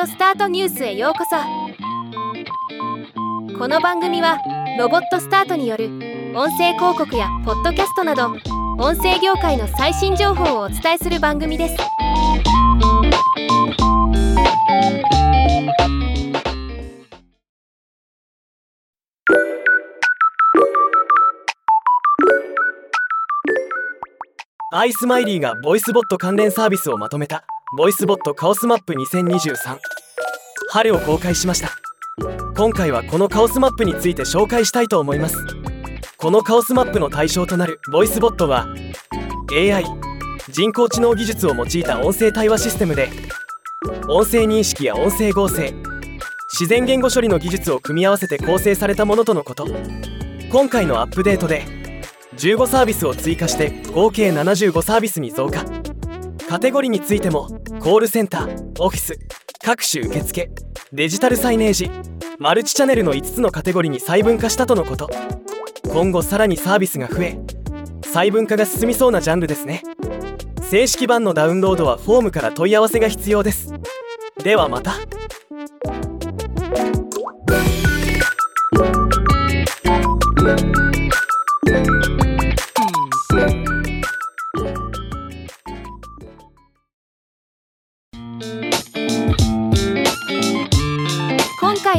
オスタートニュースへようこそ。この番組はロボットスタートによる音声広告やポッドキャストなど音声業界の最新情報をお伝えする番組です。アイスマイリーがボイスボット関連サービスをまとめた。ボイスボットカオスマップ2023春を公開しました。今回はこのカオスマップについて紹介したいと思います。このカオスマップの対象となるボイスボットは AI 人工知能技術を用いた音声対話システムで音声認識や音声合成自然言語処理の技術を組み合わせて構成されたものとのこと。今回のアップデートで15サービスを追加して合計75サービスに増加。カテゴリーについてもコールセンターオフィス各種受付デジタルサイネージマルチチャンネルの5つのカテゴリーに細分化したとのこと。今後さらにサービスが増え細分化が進みそうなジャンルですね。正式版のダウンロードはフォームから問い合わせが必要です。ではまた。